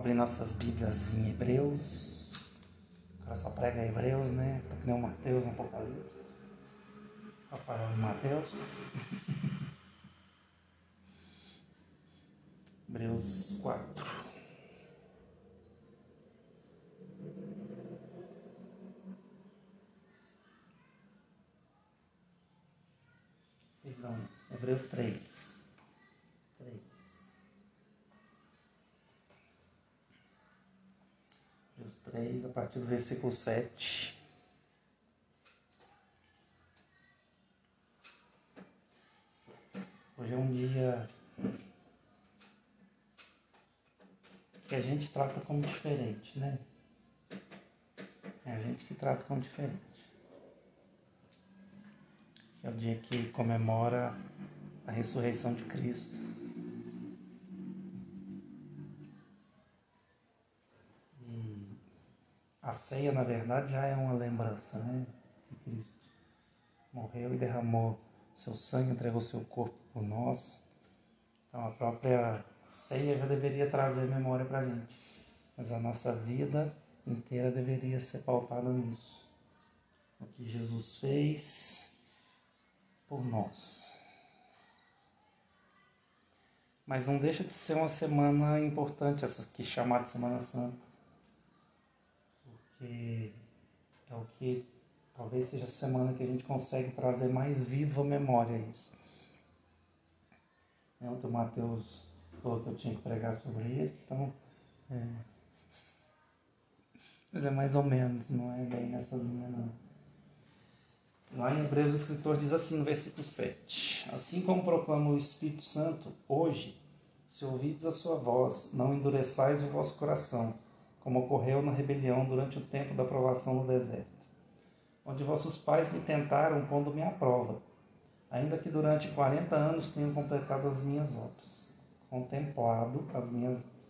abrir nossas Bíblias em Hebreus. Cara só prega Hebreus, né? Tá que nem o Mateus no Apocalipse. Rafael e Mateus. Hebreus 4. Perdão, Hebreus 3. 3. Hebreus 3, a partir do versículo 7. Hoje é um dia que a gente trata como diferente, né? É a gente que trata como diferente. É o dia que comemora a ressurreição de Cristo. A ceia, na verdade, já é uma lembrança, né? Que Cristo morreu e derramou seu sangue, entregou seu corpo por nós. Então a própria ceia já deveria trazer memória para a gente. Mas a nossa vida inteira deveria ser pautada nisso. O que Jesus fez por nós. Mas não deixa de ser uma semana importante, essa que chamada Semana Santa. Porque é o que talvez seja a semana que a gente consegue trazer mais viva memória isso. Ontem o Mateus falou que eu tinha que pregar sobre isso, então. É... Mas é mais ou menos, não é bem nessa linha não. Lá em Hebreus o escritor diz assim no versículo 7: Assim como proclama o Espírito Santo, hoje, se ouvides a sua voz, não endureçais o vosso coração, como ocorreu na rebelião durante o tempo da provação no deserto, onde vossos pais me tentaram pondo-me à prova, ainda que durante quarenta anos tenham completado as minhas obras, contemplado as minhas obras.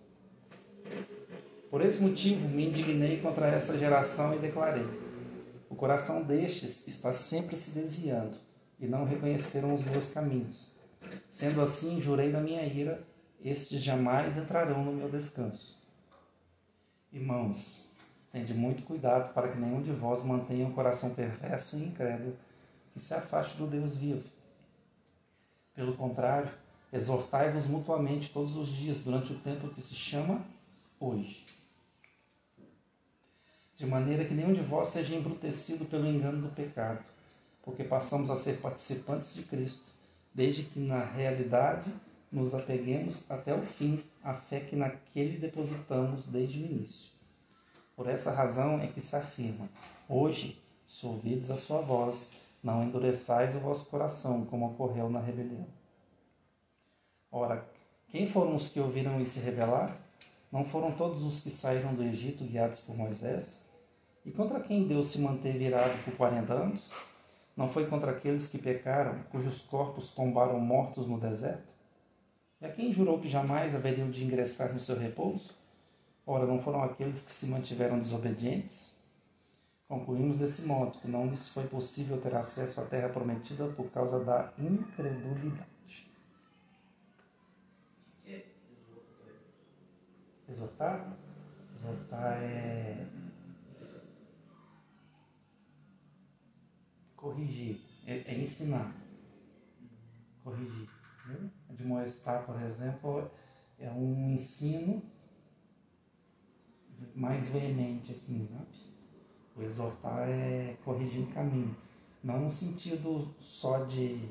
Por esse motivo me indignei contra essa geração e declarei: o coração destes está sempre se desviando e não reconheceram os meus caminhos. Sendo assim, jurei na minha ira, estes jamais entrarão no meu descanso. Irmãos, tende muito cuidado para que nenhum de vós mantenha um coração perverso e incrédulo que se afaste do Deus vivo. Pelo contrário, exortai-vos mutuamente todos os dias durante o tempo que se chama hoje de maneira que nenhum de vós seja embrutecido pelo engano do pecado, porque passamos a ser participantes de Cristo, desde que na realidade nos apeguemos até o fim à fé que naquele depositamos desde o início. Por essa razão é que se afirma: Hoje, se ouvides a sua voz, não endureçais o vosso coração, como ocorreu na rebelião. Ora, quem foram os que ouviram e se rebelaram? Não foram todos os que saíram do Egito guiados por Moisés? E contra quem Deus se manteve irado por 40 anos? Não foi contra aqueles que pecaram, cujos corpos tombaram mortos no deserto? E a quem jurou que jamais haveriam de ingressar no seu repouso? Ora, não foram aqueles que se mantiveram desobedientes? Concluímos desse modo que não lhes foi possível ter acesso à terra prometida por causa da incredulidade. Exortar? Exortar é corrigir, é, é ensinar. Corrigir. Viu? Admoestar, por exemplo, é um ensino mais veemente, assim, sabe? O exortar é corrigir o caminho. Não no sentido só de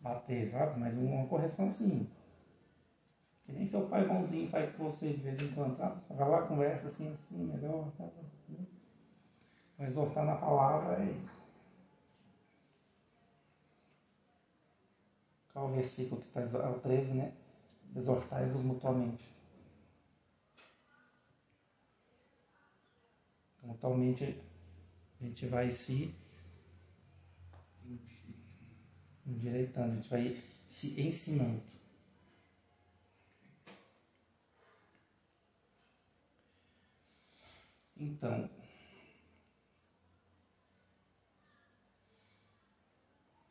bater, sabe? Mas uma correção sim. Que nem seu pai bonzinho faz com você de vez em quando, sabe? Vai lá, conversa assim, assim, melhor. Tá, né? Exortar na palavra é isso. Qual o versículo que está? É o 13, né? Exortai-vos mutuamente. Mutuamente a gente vai se endireitando, a gente vai se ensinando. Então,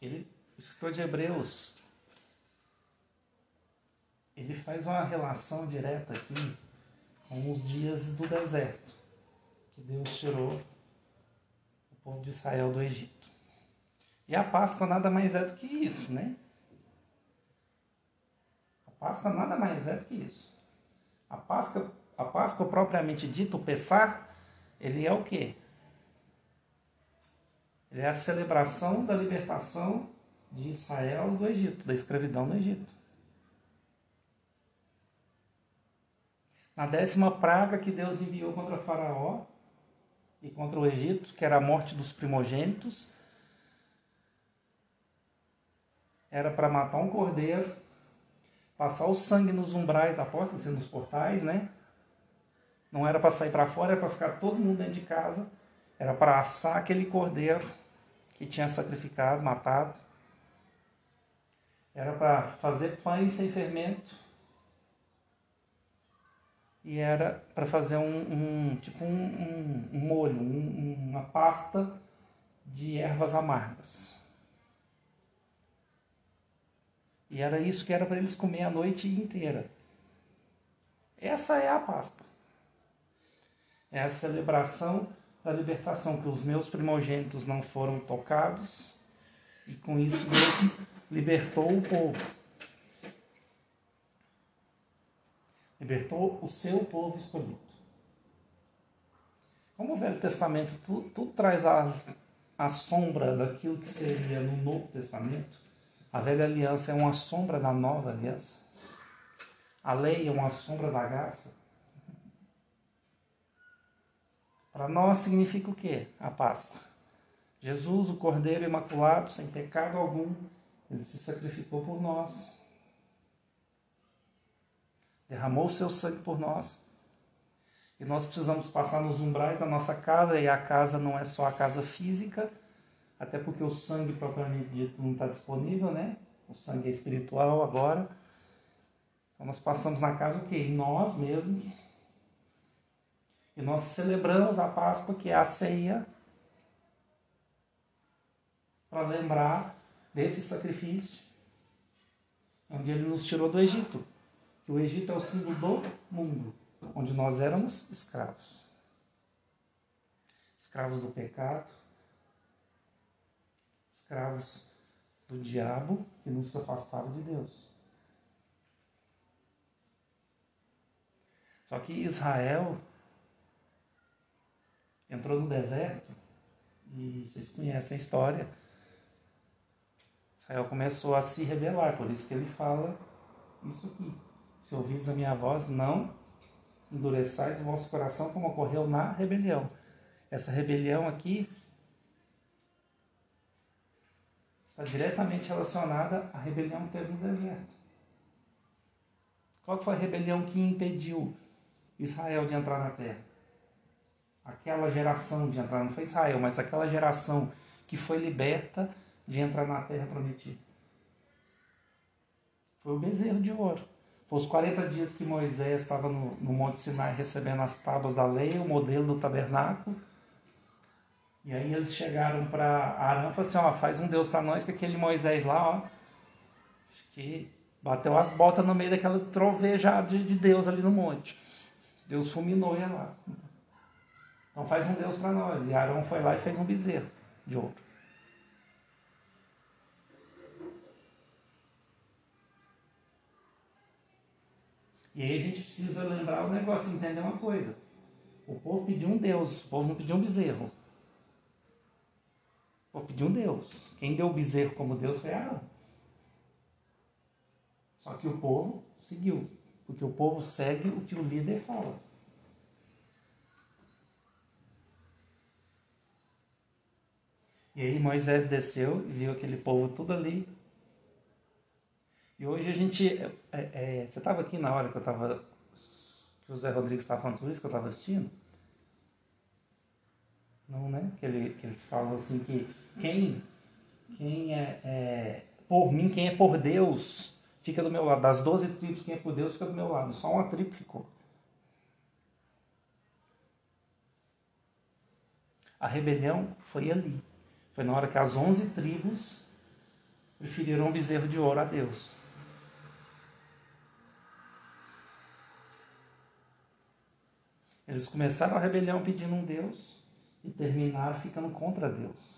ele, o escritor de Hebreus, ele faz uma relação direta aqui São os dias do deserto, que Deus tirou o povo de Israel do Egito. E a Páscoa nada mais é do que isso, né? A Páscoa nada mais é do que isso. A Páscoa, a Páscoa propriamente dita, o Pessar, ele é o quê? Ele é a celebração da libertação de Israel do Egito, da escravidão no Egito. Na décima praga que Deus enviou contra Faraó e contra o Egito, que era a morte dos primogênitos, era para matar um cordeiro, passar o sangue nos umbrais da porta, assim, nos portais, né? Não era para sair para fora, era para ficar todo mundo dentro de casa. Era para assar aquele cordeiro que tinha sacrificado, matado. Era para fazer pães sem fermento. E era para fazer um, um, tipo um, um, um molho, uma pasta de ervas amargas. E era isso que era para eles comer a noite inteira. Essa é a Páscoa. É a celebração da libertação, que os meus primogênitos não foram tocados, e com isso Deus libertou o povo. Libertou o seu povo escolhido. Como o Velho Testamento tudo, tudo traz a, a sombra daquilo que seria no Novo Testamento, a velha aliança é uma sombra da nova aliança. A lei é uma sombra da graça. Para nós significa o quê? A Páscoa. Jesus, o Cordeiro Imaculado, sem pecado algum, ele se sacrificou por nós. Derramou o seu sangue por nós. E nós precisamos passar nos umbrais da nossa casa, e a casa não é só a casa física, até porque o sangue propriamente dito não está disponível, né? O sangue é espiritual agora. Então nós passamos na casa o quê? Nós mesmos. E nós celebramos a Páscoa, que é a ceia, para lembrar desse sacrifício, onde ele nos tirou do Egito. Que o Egito é o símbolo do mundo, onde nós éramos escravos. Escravos do pecado, escravos do diabo que nos afastava de Deus. Só que Israel entrou no deserto e vocês conhecem a história. Israel começou a se rebelar, por isso que ele fala isso aqui. Se ouvides a minha voz, não endureçais o vosso coração como ocorreu na rebelião. Essa rebelião aqui está diretamente relacionada à rebelião que teve no deserto. Qual foi a rebelião que impediu Israel de entrar na terra? Aquela geração de entrar, não foi Israel, mas aquela geração que foi liberta de entrar na terra prometida. Foi o bezerro de ouro. Os 40 dias que Moisés estava no, no Monte Sinai recebendo as tábuas da lei, o modelo do tabernáculo e aí eles chegaram para Arão e falaram assim, ó, faz um Deus para nós, que aquele Moisés lá, ó, que bateu as botas no meio daquela trovejada de, de Deus ali no monte. Deus fulminou ele lá. Então faz um Deus para nós. E Arão foi lá e fez um bezerro de ouro. E aí a gente precisa lembrar o negócio, entender uma coisa. O povo pediu um Deus, o povo não pediu um bezerro. Vou pedir um Deus. Quem deu o bezerro como Deus foi Arão. Só que o povo seguiu. Porque o povo segue o que o líder fala. E aí Moisés desceu e viu aquele povo tudo ali. E hoje a gente. É, é, você estava aqui na hora que eu estava. Que o Zé Rodrigues estava falando sobre isso, que eu estava assistindo? Não, né? Que ele, que ele fala assim que quem, quem é, é, por mim, quem é por Deus, fica do meu lado. Das 12 tribos, quem é por Deus fica do meu lado. Só uma tribo ficou. A rebelião foi ali. Foi na hora que as 11 tribos preferiram um bezerro de ouro a Deus. Eles começaram a rebelião pedindo um Deus e terminaram ficando contra Deus.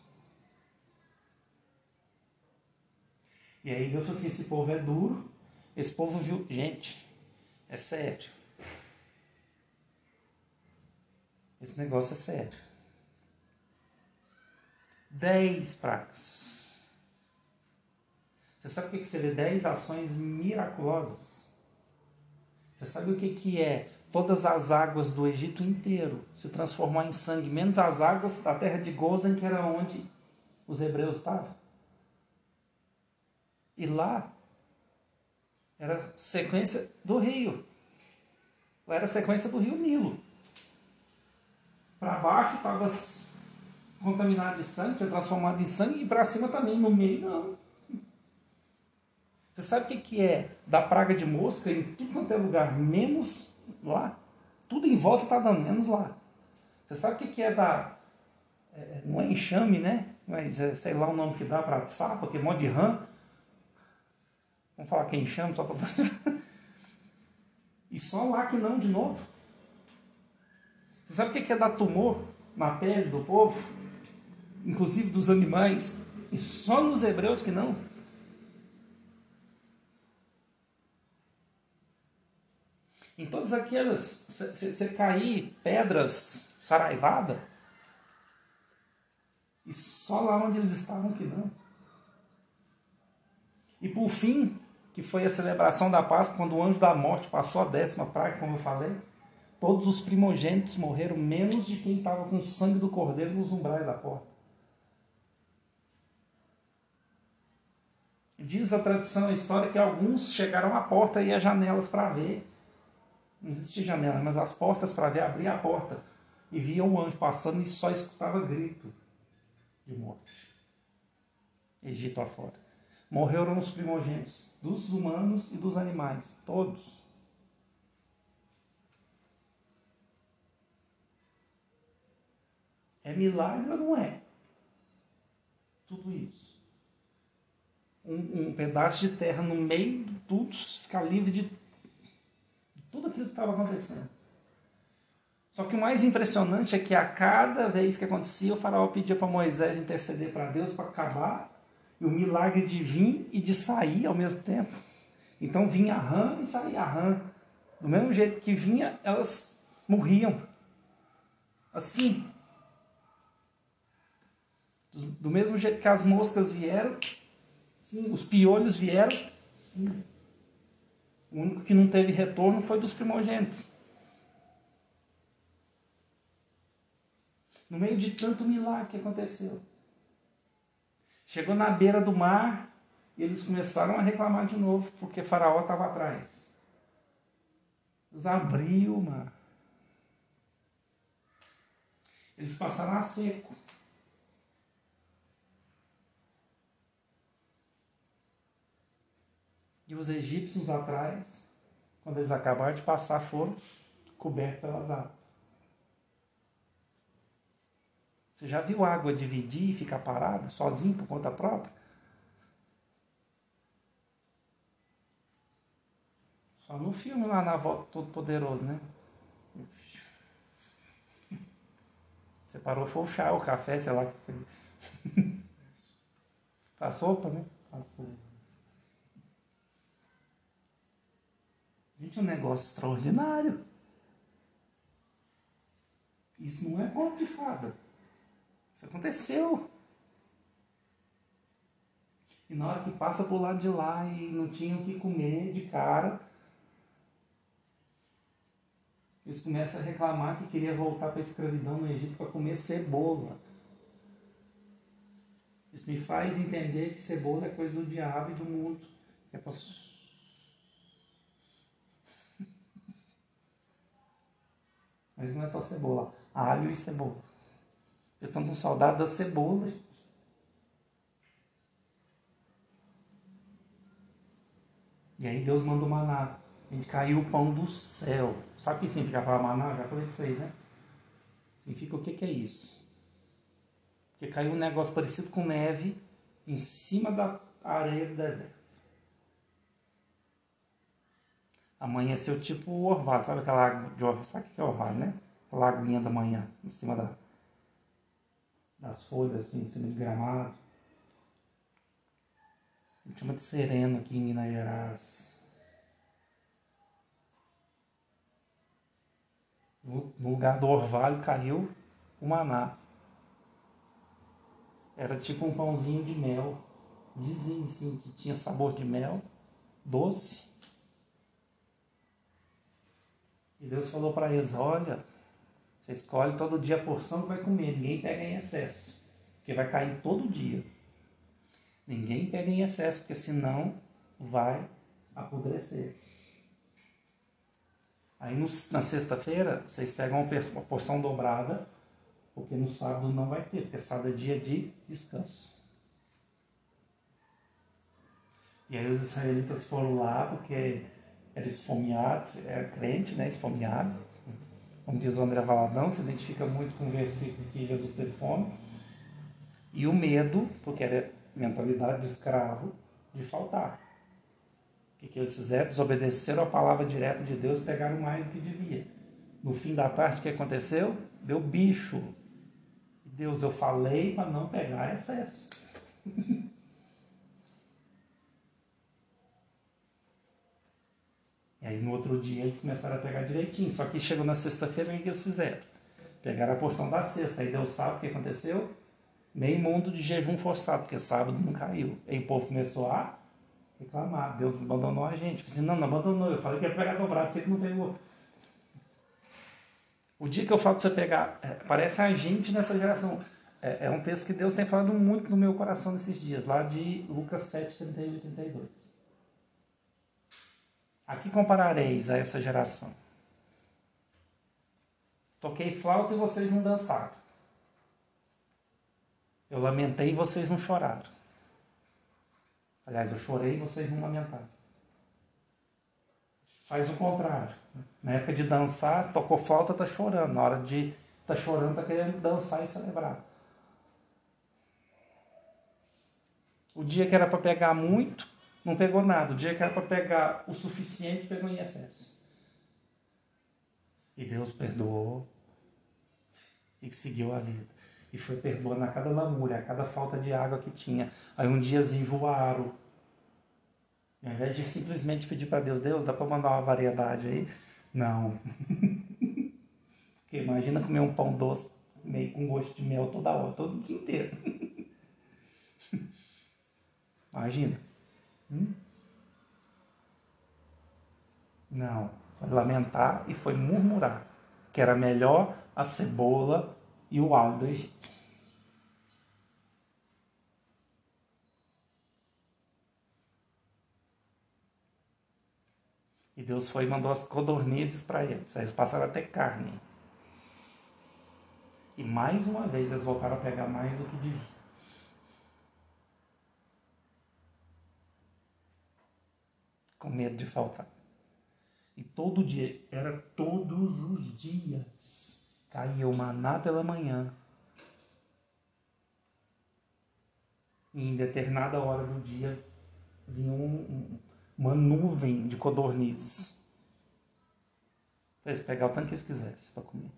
E aí Deus falou assim: esse povo é duro, esse povo viu. Gente, é sério. Esse negócio é sério. Dez pragas. Você sabe o que seria dez ações miraculosas? Você sabe o que, é todas as águas do Egito inteiro se transformar em sangue, menos as águas da terra de Gozen, que era onde os hebreus estavam? E lá era sequência do rio. Era sequência do rio Nilo. Para baixo estava contaminado de sangue, tinha transformado em sangue, e para cima também, no meio não. Você sabe o que é da praga de mosca em tudo quanto é lugar, menos lá? Tudo em volta está dando, menos lá. Você sabe o que, é da. É, não é enxame, né? Mas é, sei lá o nome que dá para sapo, que é monte de rã. Vamos falar que é enxame só para você. e só lá que não de novo. Você sabe o que é dar tumor na pele do povo? Inclusive dos animais. E só nos hebreus que não. Em todas aquelas, você cair pedras saraivada, e só lá onde eles estavam que não. E por fim, que foi a celebração da Páscoa, quando o anjo da morte passou a décima praga, como eu falei, todos os primogênitos morreram, menos de quem estava com o sangue do cordeiro nos umbrais da porta. Diz a tradição, a história, que alguns chegaram à porta e às janelas para ver não existia janela, mas as portas para ver, abrir a porta e via um anjo passando e só escutava grito de morte. Egito afora. Morreram os primogênitos, dos humanos e dos animais, todos. É milagre ou não é? Tudo isso. Um, um pedaço de terra no meio de tudo, ficar livre de tudo aquilo que estava acontecendo. Só que o mais impressionante é que a cada vez que acontecia, o faraó pedia para Moisés interceder para Deus para acabar, e o milagre de vir e de sair ao mesmo tempo. Então vinha a rã e saía a rã. Do mesmo jeito que vinha, elas morriam. Assim. Do mesmo jeito que as moscas vieram, sim, os piolhos vieram, sim. O único que não teve retorno foi dos primogênitos. No meio de tanto milagre que aconteceu. Chegou na beira do mar e eles começaram a reclamar de novo, porque Faraó estava atrás. Deus abriu o mar. Eles passaram a seco. E os egípcios atrás, quando eles acabaram de passar, foram cobertos pelas águas. Você já viu água dividir e ficar parada, sozinho, por conta própria? Só no filme lá na volta Todo Poderoso, né? Você parou, foi o chá, o café, sei lá. Passou, né? Passou. Gente, é um negócio extraordinário. Isso não é conto de fada. Isso aconteceu. E na hora que passa pro lado de lá e não tinham o que comer de cara, eles começam a reclamar que queria voltar para a escravidão no Egito para comer cebola. Isso me faz entender que cebola é coisa do diabo e do mundo. É para Mas não é só cebola, alho e cebola. Eles estão com saudade da cebola. E aí Deus mandou maná. A gente caiu o pão do céu. Sabe o que significa falar maná? Já falei para vocês, né? Significa o que, que é isso? Porque caiu um negócio parecido com neve em cima da areia do deserto. Amanheceu tipo orvalho, sabe aquela água de orvalho? Sabe o que é orvalho, né? aquela aguinha da manhã, em cima da, das folhas, assim, em cima de gramado. A gente chama de sereno aqui em Minas Gerais. No lugar do orvalho caiu o maná. Era tipo um pãozinho de mel. Dizem assim que tinha sabor de mel, doce. E Deus falou para eles: Olha, você escolhe todo dia a porção que vai comer, ninguém pega em excesso, porque vai cair todo dia. Ninguém pega em excesso, porque senão vai apodrecer. Aí no, na sexta-feira, vocês pegam uma porção dobrada, porque no sábado não vai ter, porque sábado é dia de descanso. E aí os israelitas foram lá, porque era esfomeado, era crente, né? Esfomeado. Como diz o André Valadão, se identifica muito com o versículo que Jesus teve fome. E o medo, porque era mentalidade de escravo, de faltar. O que, que eles fizeram? Desobedeceram a palavra direta de Deus e pegaram mais do que devia. No fim da tarde, o que aconteceu? Deu bicho. Deus, eu falei para não pegar excesso. e aí no outro dia eles começaram a pegar direitinho. Só que chegou na sexta-feira, o que eles fizeram? Pegaram a porção da sexta. Aí deu sábado, o que aconteceu? Meio mundo de jejum forçado, porque sábado não caiu. Aí o povo começou a reclamar. Deus abandonou a gente. Eu assim, não, não abandonou. Eu falei que ia pegar dobrado, você que não pegou. O dia que eu falo que você pegar, é, parece a gente nessa geração. É, é, um texto que Deus tem falado muito no meu coração nesses dias, lá de Lucas 7, 31 e 32. Aqui comparareis a essa geração. Toquei flauta e vocês não dançaram. Eu lamentei e vocês não choraram. Aliás, eu chorei e vocês não lamentaram. Faz o contrário. Na época de dançar, tocou flauta, tá chorando. Na hora de tá chorando, tá querendo dançar e celebrar. O dia que era para pegar muito, não pegou nada. O dia que era para pegar o suficiente, pegou em excesso. E Deus perdoou e seguiu a vida e foi perdoando a cada lamúria, a cada falta de água que tinha. Aí um dia enjoaram. ao invés de simplesmente pedir para Deus, Deus, dá para mandar uma variedade aí? Não. Porque imagina comer um pão doce meio com gosto de mel toda hora, todo dia inteiro. imagina. Hum? Não. Foi lamentar e foi murmurar que era melhor a cebola e o alho do Egito. E Deus foi e mandou as codornizes para eles. Aí eles passaram a ter carne. E mais uma vez eles voltaram a pegar mais do que devia. Com medo de faltar. E todo dia, era todos os dias, caía o maná pela manhã. E em determinada hora do dia vinha um, um uma nuvem de codornizes. Para eles pegar o tanto que eles quisessem para comer.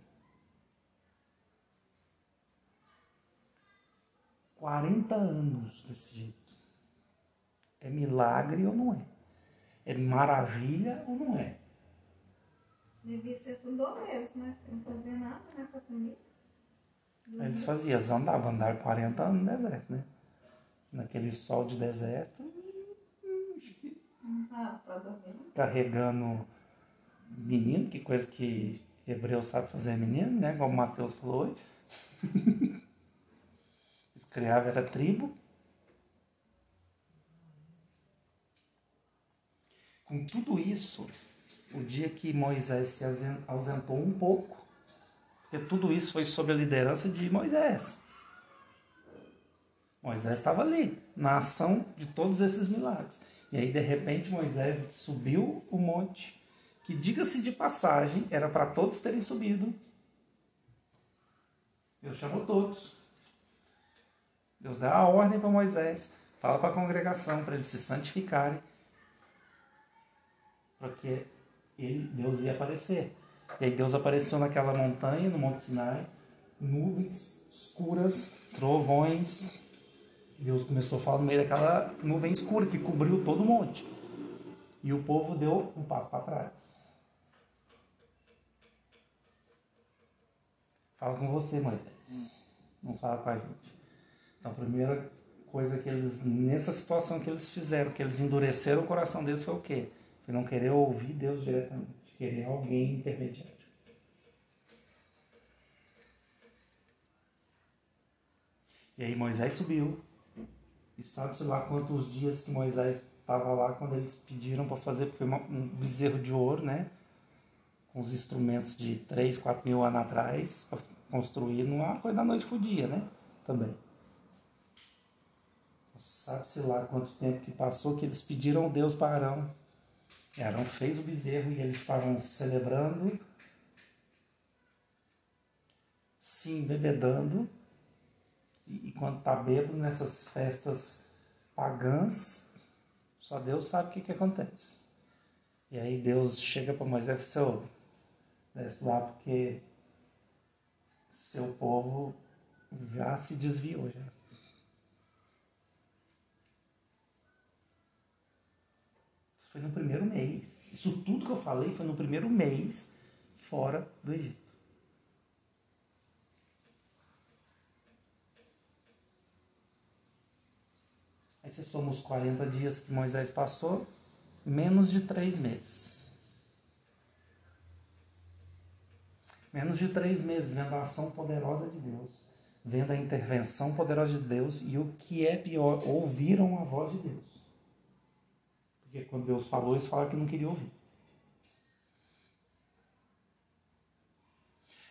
40 anos desse jeito. É milagre ou não é? É maravilha ou não é? Devia ser tudo mesmo, né? Não fazia nada nessa comida. Eles faziam, eles andavam, andaram 40 anos no deserto, né? Naquele sol de deserto, ah, tá carregando menino, que coisa que hebreu sabe fazer menino, né? Como o Mateus falou hoje. Escravo era tribo. Com tudo isso, o dia que Moisés se ausentou um pouco, porque tudo isso foi sob a liderança de Moisés. Moisés estava ali, na ação de todos esses milagres. E aí, de repente, Moisés subiu o monte, que, diga-se de passagem, era para todos terem subido. Deus chamou todos. Deus dá a ordem para Moisés, fala para a congregação, para eles se santificarem, porque ele, Deus ia aparecer. E aí Deus apareceu naquela montanha, no Monte Sinai, nuvens escuras, trovões. Deus começou a falar no meio daquela nuvem escura que cobriu todo o monte. E o povo deu um passo para trás. Fala com você, Moisés. Não fala com a gente. Então, a primeira coisa que eles, nessa situação que eles fizeram, que eles endureceram o coração deles foi o quê? Foi não querer ouvir Deus diretamente, querer alguém intermediário. E aí Moisés subiu. E sabe-se lá quantos dias que Moisés estava lá quando eles pediram para fazer, porque um bezerro de ouro, né? Com os instrumentos de 3, 4 mil anos atrás, para construir, não foi da noite para o dia, né? Também. Sabe-se lá quanto tempo que passou que eles pediram Deus para Arão. E Arão fez o bezerro e eles estavam celebrando, se embebedando e, quando está bêbado nessas festas pagãs, só Deus sabe o que, que acontece. E aí Deus chega para Moisés e fala, assim, desce lá porque seu povo já se desviou. Já. Foi no primeiro mês. Isso tudo que eu falei foi no primeiro mês fora do Egito. Aí se somos 40 dias que Moisés passou, menos de três meses. Menos de três meses vendo a ação poderosa de Deus, vendo a intervenção poderosa de Deus e o que é pior, ouviram a voz de Deus. Porque quando Deus falou, eles falaram que não queriam ouvir.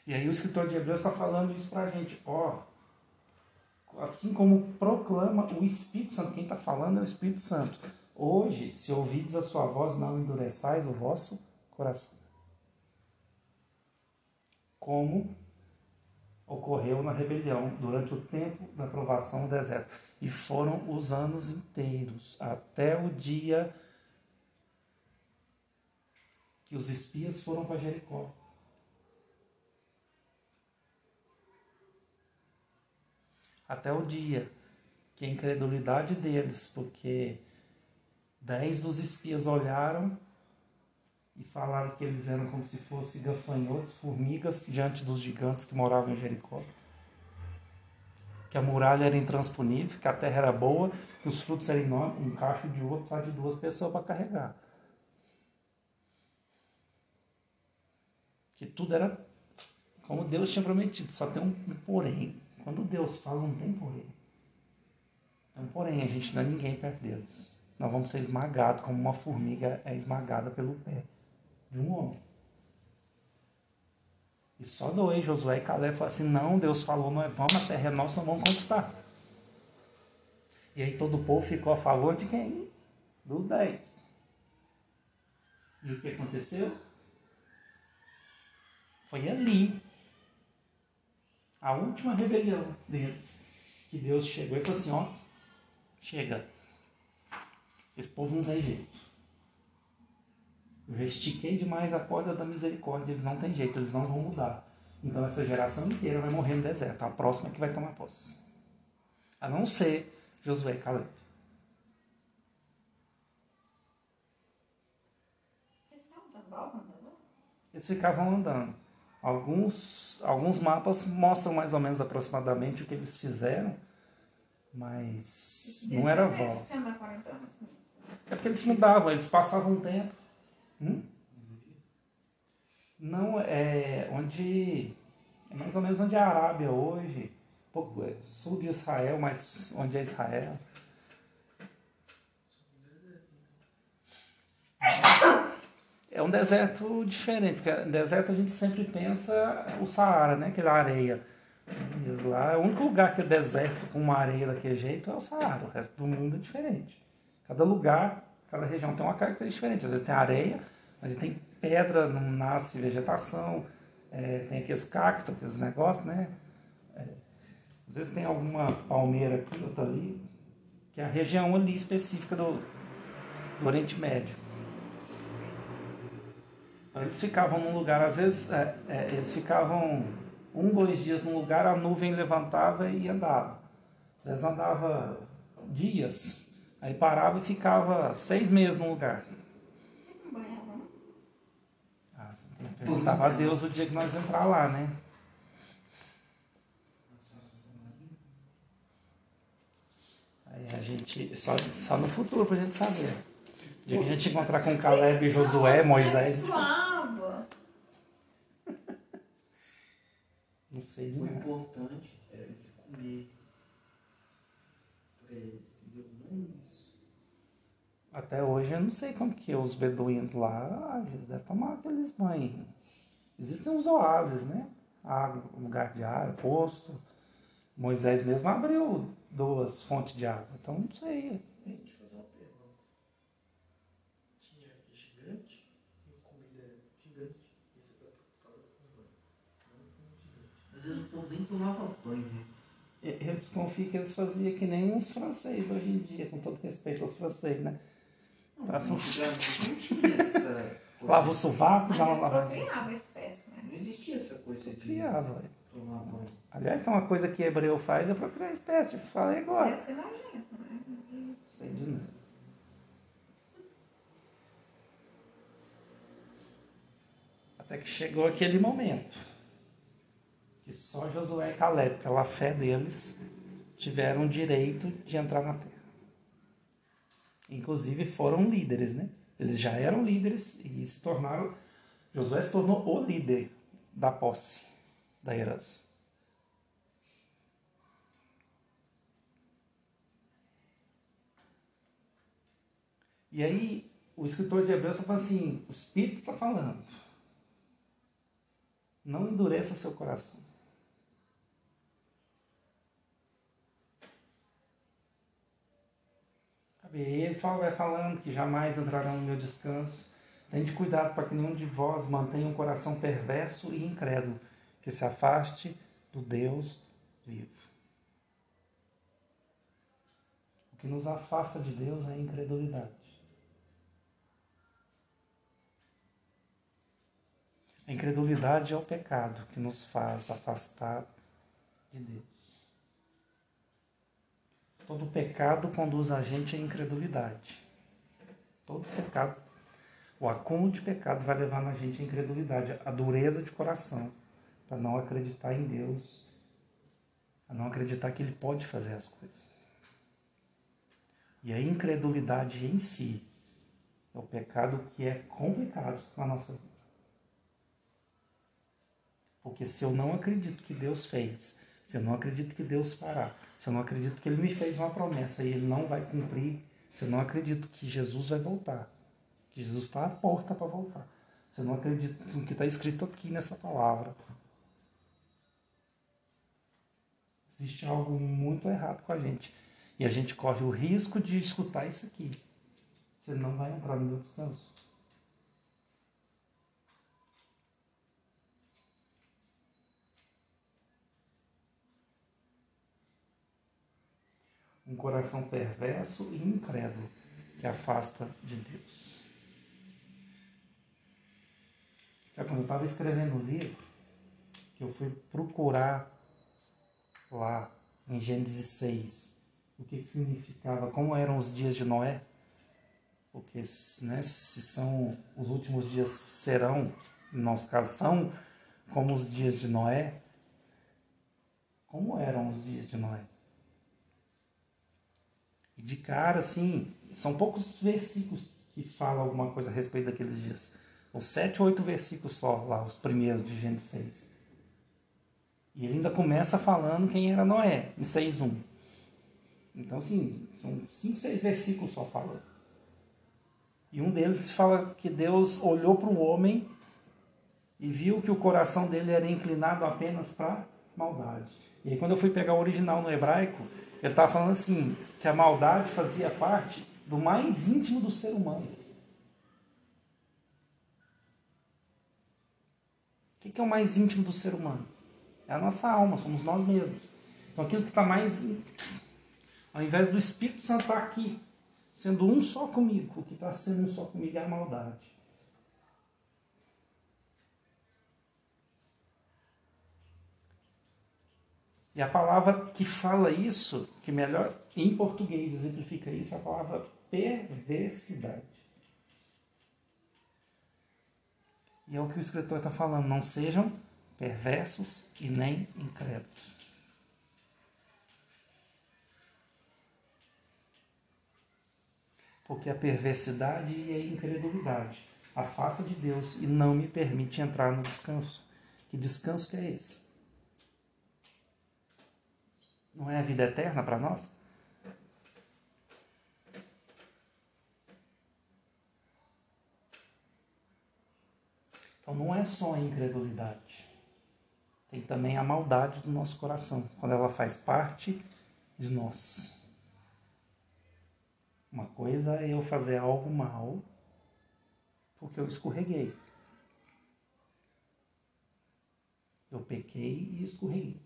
E aí o escritor de Hebreus está falando isso para a gente. Ó, assim como proclama o Espírito Santo. Quem está falando é o Espírito Santo. Hoje, se ouvides a sua voz, não endureçais o vosso coração. Como ocorreu na rebelião durante o tempo da provação no deserto. E foram os anos inteiros, até o dia que os espias foram para Jericó. até o dia que a incredulidade deles, porque dez dos espias olharam e falaram que eles eram como se fossem gafanhotos, formigas, diante dos gigantes que moravam em Jericó. Que a muralha era intransponível, que a terra era boa, que os frutos eram enormes, um cacho de uva precisava de duas pessoas para carregar. Que tudo era como Deus tinha prometido, só tem um, porém. Quando Deus fala, não tem porém. Então, porém, a gente não é ninguém perto deles. Nós vamos ser esmagados como uma formiga é esmagada pelo pé de um homem. E só dois, Josué e Caleb falaram assim: não, Deus falou, nós vamos, a terra é nossa, nós vamos conquistar. E aí todo o povo ficou a favor de quem? Dos dez. E o que aconteceu? Foi ali a última rebelião deles, que Deus chegou e falou assim: ó, chega, esse povo não tem jeito. Eu já estiquei demais a corda da misericórdia, eles não têm jeito, eles não vão mudar. Então essa geração inteira vai morrer no deserto. A próxima é que vai tomar posse. A não ser Josué e Caleb. Eles ficavam andando. Alguns, alguns mapas mostram mais ou menos aproximadamente o que eles fizeram, mas não era volta. É porque eles mudavam, eles passavam um tempo. Hum? Não, é onde. É mais ou menos onde é a Arábia hoje, pouco, é, sul de Israel, mas onde é Israel. É um deserto diferente, porque deserto a gente sempre pensa o Saara, né? Aquela areia. E lá, o único lugar que é deserto com uma areia daquele jeito é o Saara. O resto do mundo é diferente. Cada lugar, cada região tem uma característica diferente. Às vezes tem areia, mas tem pedra, não nasce vegetação, é, tem aqueles cactos, aqueles negócios, né? É, às vezes tem alguma palmeira aqui, outra ali, que é a região ali específica do, do Oriente Médio. Então eles ficavam num lugar, às vezes, é, é, eles ficavam um, dois dias num lugar, a nuvem levantava e andava. Às vezes andava dias, aí parava e ficava seis meses num lugar. Ah, você tem que perguntar a Deus o dia que nós entrar lá, né? Aí a gente, só, só no futuro pra gente saber. O dia que a gente encontrar com Caleb, Josué, Moisés. Não sei O não. importante era de comer pra eles, entendeu? Não isso. Até hoje eu não sei como que os beduínos lá, ah, eles devem tomar aqueles banhos. Existem os oásis, né? Água, lugar de água, posto. Moisés mesmo abriu duas fontes de água. Então não sei. Deixa eu te fazer uma pergunta. Tinha gigante e comida gigante. E você tá preocupado com banho. Não com gigante. Às vezes o povo nem tomava banho? Eu eu desconfio que eles faziam que nem uns franceses hoje em dia, com todo respeito aos franceses, né? Não, Passa um- antigamente não tinha essa. Lava o sovaco, Mas dá uma lavadinha. procriavam a espécie, né? Não existia essa coisa de Criava. tomar banho. Aliás, tem uma coisa que hebreu faz é procriar espécie. Falei agora. Deve ser nojento, né? Sei de nada. Até que chegou aquele momento que só Josué e Caleb, pela fé deles, tiveram o direito de entrar na terra. Inclusive foram líderes, né? Eles já eram líderes e se tornaram. Josué se tornou o líder da posse da herança. E aí, o escritor de Hebreus está falando assim: o Espírito está falando. Não endureça seu coração. Aí ele fala, vai falando que jamais entrarão no meu descanso. Tende cuidado para que nenhum de vós mantenha um coração perverso e incrédulo, que se afaste do Deus vivo. O que nos afasta de Deus é a incredulidade. A incredulidade é o pecado que nos faz afastar de Deus. Todo pecado conduz a gente à incredulidade. Todo pecado, o acúmulo de pecados vai levar na gente à incredulidade, a dureza de coração, para não acreditar em Deus, a não acreditar que Ele pode fazer as coisas. E a incredulidade em si é o pecado que é complicado na nossa vida. Porque se eu não acredito que Deus fez, se eu não acredito que Deus fará, se eu não acredito que Ele me fez uma promessa e Ele não vai cumprir, se eu não acredito que Jesus vai voltar, que Jesus está à porta para voltar, se eu não acredito no que está escrito aqui nessa palavra, existe algo muito errado com a gente. E a gente corre o risco de escutar isso aqui. Você não vai entrar no meu descanso. Um coração perverso e incrédulo que afasta de Deus. Sabe, quando eu estava escrevendo o livro, que eu fui procurar lá em Gênesis 6 o que, que significava, como eram os dias de Noé, porque né, se são os últimos dias serão, no nosso caso, são como os dias de Noé, como eram os dias de Noé? E de cara, assim, são poucos versículos que falam alguma coisa a respeito daqueles dias. São sete ou oito versículos só lá, os primeiros de Gênesis 6. E ele ainda começa falando quem era Noé, em 6.1. Então, assim, são cinco, seis versículos só falando. E um deles fala que Deus olhou para o homem e viu que o coração dele era inclinado apenas para maldade. E aí, quando eu fui pegar o original no hebraico, ele estava falando assim, que a maldade fazia parte do mais íntimo do ser humano. O que é o mais íntimo do ser humano? É a nossa alma, somos nós mesmos. Então aquilo que está mais. Ao invés do Espírito Santo estar aqui, sendo um só comigo, o que está sendo um só comigo é a maldade. E a palavra que fala isso, que melhor em português exemplifica isso, a palavra perversidade. E é o que o escritor está falando: não sejam perversos e nem incrédulos. Porque a perversidade e a incredulidade afasta de Deus e não me permite entrar no descanso. Que descanso que é esse? Não é a vida eterna para nós? Então não é só a incredulidade. Tem também a maldade do nosso coração, quando ela faz parte de nós. Uma coisa é eu fazer algo mal porque eu escorreguei. Eu pequei e escorreguei.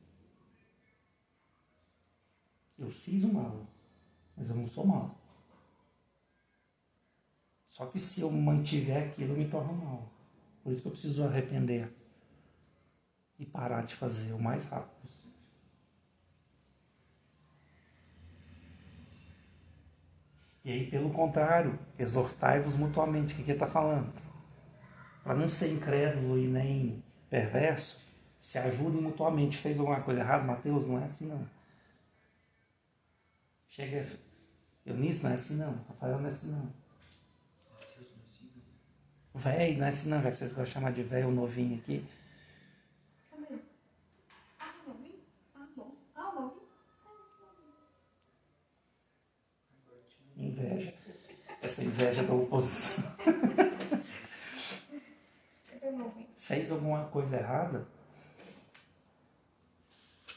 Eu fiz o mal, mas eu não sou mal. Só que se eu mantiver aquilo, eu me torno mal. Por isso que eu preciso arrepender e parar de fazer o mais rápido possível. E aí, pelo contrário, exortai-vos mutuamente. O que ele está falando? Para não ser incrédulo e nem perverso, se ajudem mutuamente. Fez alguma coisa errada, Mateus? Não é assim, não. Chega. Eunice, não é assim, não. Rafael, não é assim, não. Velho, não é assim, não, velho. Vocês gostam de chamar de velho, novinho aqui. Cadê? Ah, novinho? Ah, bom. Ah, novinho? Inveja. Essa inveja da oposição. O? Fez alguma coisa errada?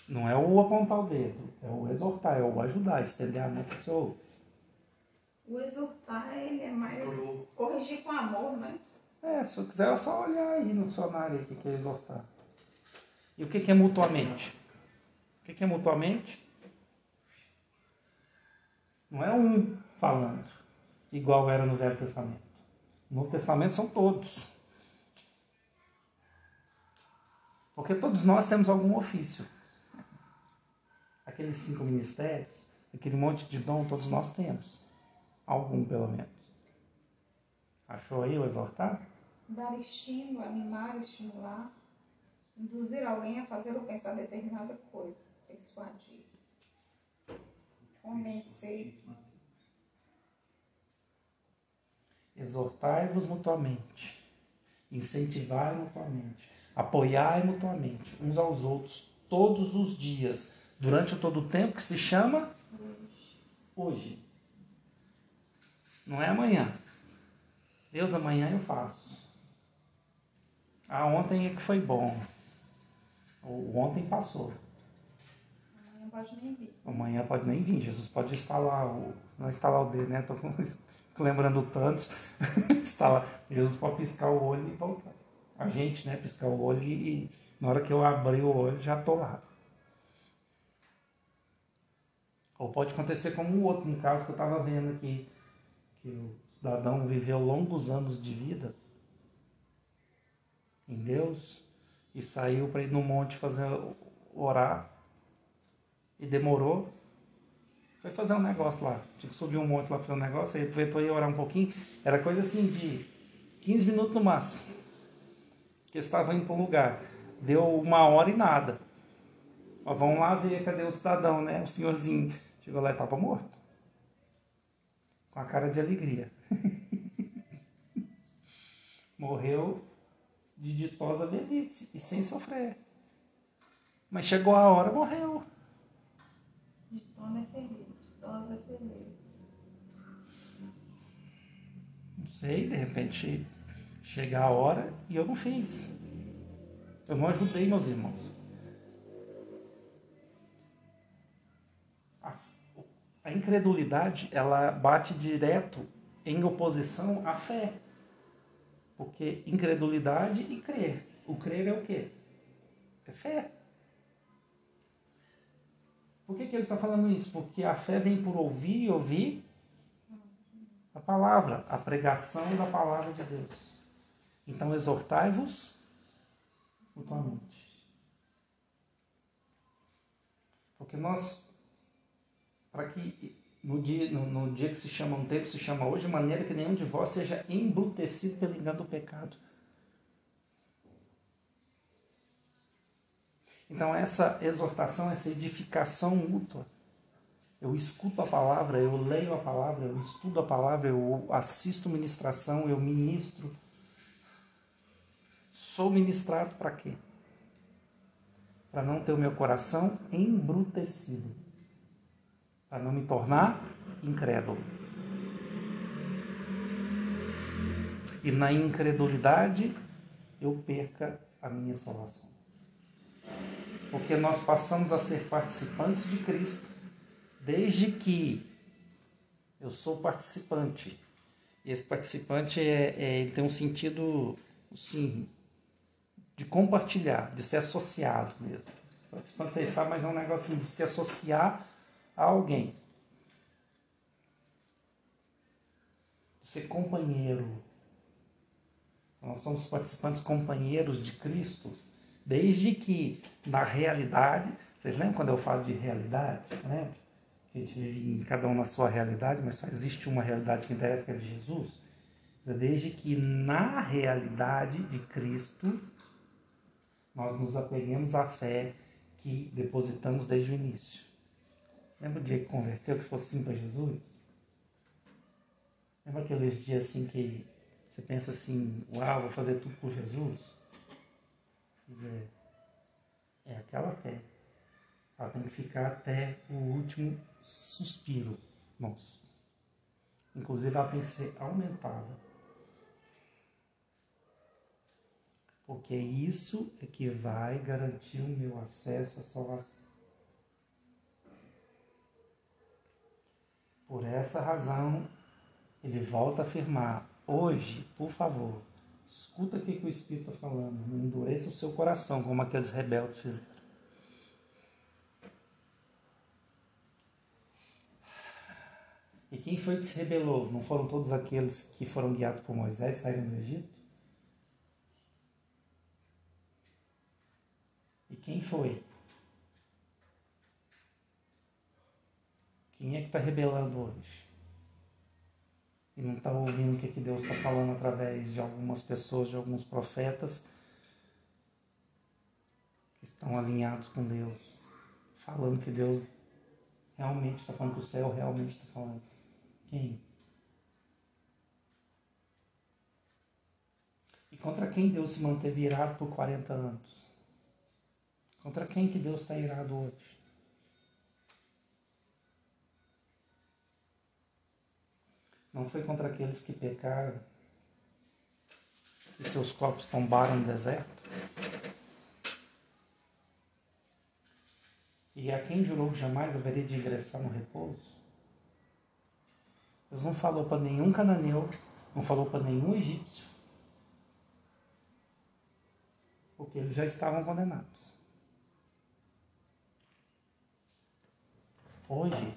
Não é o apontar o dedo, é o exortar, é o ajudar, estender a mão para o seu. O exortar, ele é mais Orou. corrigir com amor, né? É, se quiser é só olhar aí no dicionário o que é exortar. E o que que é mutuamente? O que que é mutuamente? Não é um falando, igual era no Velho Testamento. No Novo Testamento são todos. Porque todos nós temos algum ofício. Aqueles cinco ministérios, aquele monte de dom, todos nós temos. Algum, pelo menos. Achou aí o exortar? Dar estímulo, animar, estimular. Induzir alguém a fazer ou pensar determinada coisa. Persuadir. Convencer. Exortai-vos mutuamente, incentivar mutuamente, apoiar mutuamente uns aos outros todos os dias, durante todo o tempo que se chama hoje. Não é amanhã. Deus, amanhã eu faço. Ah, ontem é que foi bom. O ontem passou. Amanhã pode nem vir. Amanhã pode nem vir. Jesus pode instalar o. Não instalar o dedo, né? Tô, tô lembrando tantos. instalar. Jesus pode piscar o olho e voltar. A gente, né? Piscar o olho e, na hora que eu abrir o olho já tô lá. Ou pode acontecer como o outro, no caso que eu estava vendo aqui, que o cidadão viveu longos anos de vida em Deus e saiu para ir no monte fazer orar e demorou. Foi fazer um negócio lá. Tinha que subir um monte lá fazer um negócio, aí aproveitou e orar um pouquinho. Era coisa assim de 15 minutos no máximo. Que estava indo para um lugar. Deu uma hora e nada. Ó, vamos lá ver cadê o cidadão, né? O senhorzinho chegou lá e estava morto. Com a cara de alegria. Morreu de ditosa velhice e sem sofrer. Mas chegou a hora, morreu. Ditosa é feliz. Ditosa é feliz. Não sei, de repente chegar a hora e eu não fiz. Eu não ajudei meus irmãos. A incredulidade, ela bate direto em oposição à fé. Porque incredulidade e crer. O crer é o quê? É fé. Por que, que ele está falando isso? Porque a fé vem por ouvir e ouvir a palavra, a pregação da palavra de Deus. Então exortai-vos mutuamente. Porque nós, para que no dia, no, no, dia que se chama um tempo, se chama hoje, de maneira que nenhum de vós seja embrutecido pelo engano do pecado. Então, essa exortação, essa edificação mútua. Eu escuto a palavra, eu leio a palavra, eu estudo a palavra, eu assisto ministração, eu ministro. Sou ministrado para quê? Para não ter o meu coração embrutecido para não me tornar incrédulo. E na incredulidade eu perca a minha salvação. Porque nós passamos a ser participantes de Cristo desde que eu sou participante. E esse participante é, é, tem um sentido, sim, de compartilhar, de ser associado mesmo. Participante, vocês sabem, mas é um negócio assim, de se associar a alguém. Ser companheiro. Nós somos participantes companheiros de Cristo, desde que, na realidade, vocês lembram quando eu falo de realidade? Lembra? Que a gente vive em cada um na sua realidade, mas só existe uma realidade que interessa, que é de Jesus. Desde que, na realidade de Cristo, nós nos apeguemos à fé que depositamos desde o início. Lembra o dia que converteu, que fosse sim para Jesus? Lembra aqueles dias assim que você pensa assim, uau, vou fazer tudo por Jesus? Quer dizer, é aquela fé. Ela tem que ficar até o último suspiro nosso. Inclusive ela tem que ser aumentada. Porque isso é que vai garantir o meu acesso à salvação. Por essa razão, ele volta a afirmar: hoje, por favor, escuta o que, o Espírito está falando, não endureça o seu coração, como aqueles rebeldes fizeram. E quem foi que se rebelou? Não foram todos aqueles que foram guiados por Moisés e saíram do Egito? E quem foi? Quem é que está rebelando hoje? E não está ouvindo o que, que Deus está falando através de algumas pessoas, de alguns profetas que estão alinhados com Deus, falando que Deus realmente está falando, que o céu realmente está falando. Quem? E contra quem Deus se manteve irado por 40 anos? Contra quem que Deus está irado hoje? Não foi contra aqueles que pecaram e seus corpos tombaram no deserto? E a quem jurou que jamais haveria de ingressar no repouso? Deus não falou para nenhum cananeu, não falou para nenhum egípcio, porque eles já estavam condenados. Hoje,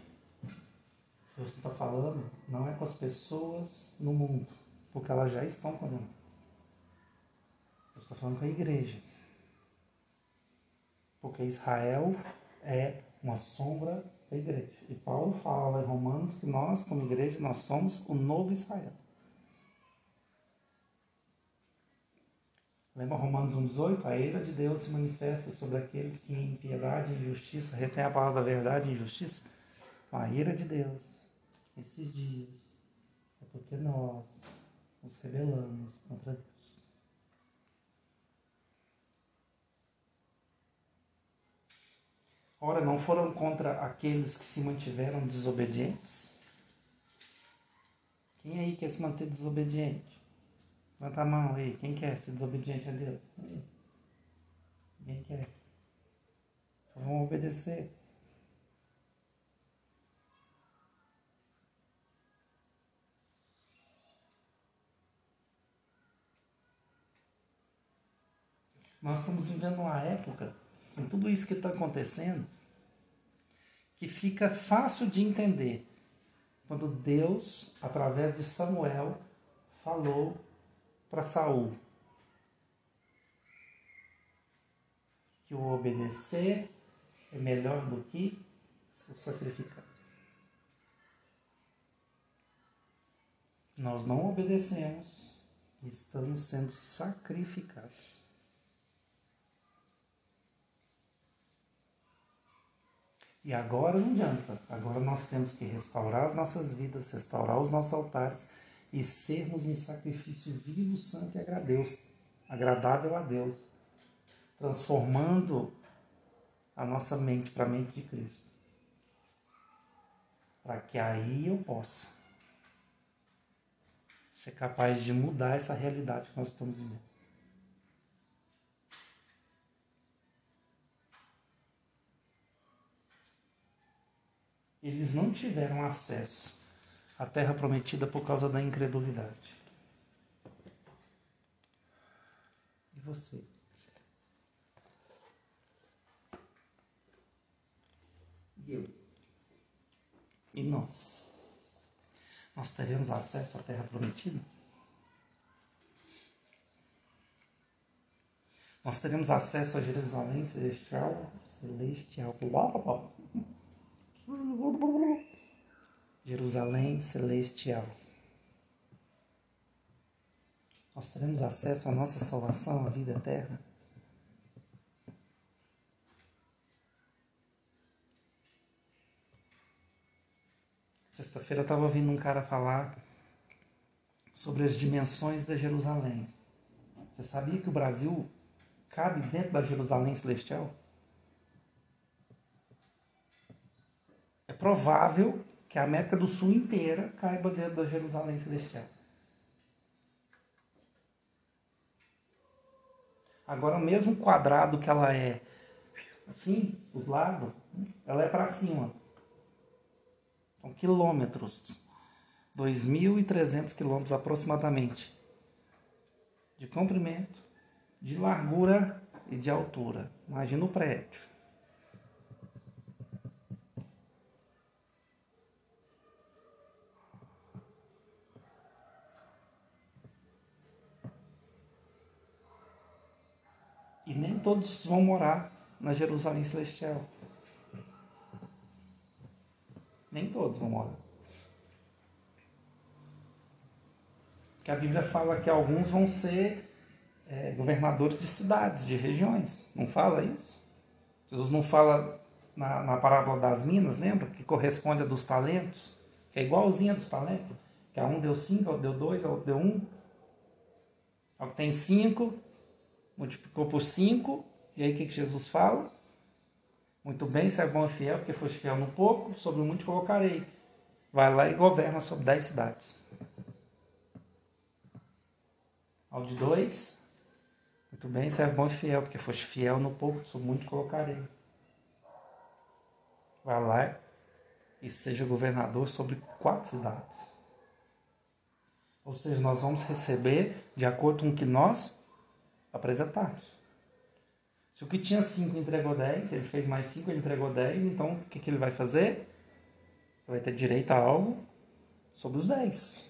Deus está falando não é com as pessoas no mundo, porque elas já estão condenadas. Deus está falando com a igreja. Porque Israel é uma sombra da igreja. E Paulo fala em Romanos que nós, como igreja, nós somos o novo Israel. Lembra Romanos 1,18? A ira de Deus se manifesta sobre aqueles que em piedade e injustiça retêm a palavra da verdade e injustiça. Então, a ira de Deus esses dias é porque nós nos rebelamos contra Deus. Ora, não foram contra aqueles que se mantiveram desobedientes? Quem aí quer se manter desobediente? Levanta a mão aí. Quem quer ser desobediente a Deus? Ninguém quer. Então vamos obedecer. Nós estamos vivendo uma época, com tudo isso que está acontecendo, que fica fácil de entender quando Deus, através de Samuel, falou para Saul que o obedecer é melhor do que o sacrificado. Nós não obedecemos, estamos sendo sacrificados. E agora não adianta. Agora nós temos que restaurar as nossas vidas, restaurar os nossos altares e sermos um sacrifício vivo, santo e agradável a Deus, transformando a nossa mente para a mente de Cristo. Para que aí eu possa ser capaz de mudar essa realidade que nós estamos vivendo. Eles não tiveram acesso à terra prometida por causa da incredulidade. E você? E eu? E nós? nós teremos acesso à terra prometida? Nós teremos acesso a Jerusalém celestial, celestial. Jerusalém celestial. Nós teremos acesso à nossa salvação, à vida eterna. Sexta-feira eu estava ouvindo um cara falar sobre as dimensões da Jerusalém. Você sabia que o Brasil cabe dentro da Jerusalém celestial? Provável que a América do Sul inteira caiba dentro da Jerusalém celestial. Agora, o mesmo quadrado que ela é assim, os lados, ela é para cima. São quilômetros. 2.300 quilômetros aproximadamente. De comprimento, de largura e de altura. Imagina o prédio. Nem todos vão morar na Jerusalém Celestial. Nem todos vão morar. Porque a Bíblia fala que alguns vão ser é, governadores de cidades, de regiões. Não fala isso? Jesus não fala na, na parábola das minas, lembra? Que corresponde a dos talentos, que é igualzinha dos talentos. Que a um deu cinco, a outro deu dois, a outro deu um. A tem cinco, multiplicou por cinco, e aí o que, que Jesus fala? Muito bem, se é bom e fiel, porque foste fiel no pouco, sobre o muito colocarei. Vai lá e governa sobre dez cidades. Ao de dois, muito bem, serve bom e fiel, porque foste fiel no pouco, sobre muito colocarei. Vai lá e seja governador sobre quatro cidades. Ou seja, nós vamos receber de acordo com o que nós apresentarmos. Se o que tinha 5 entregou 10, ele fez mais 5, ele entregou 10, então o que, que ele vai fazer? Ele vai ter direito a algo sobre os 10.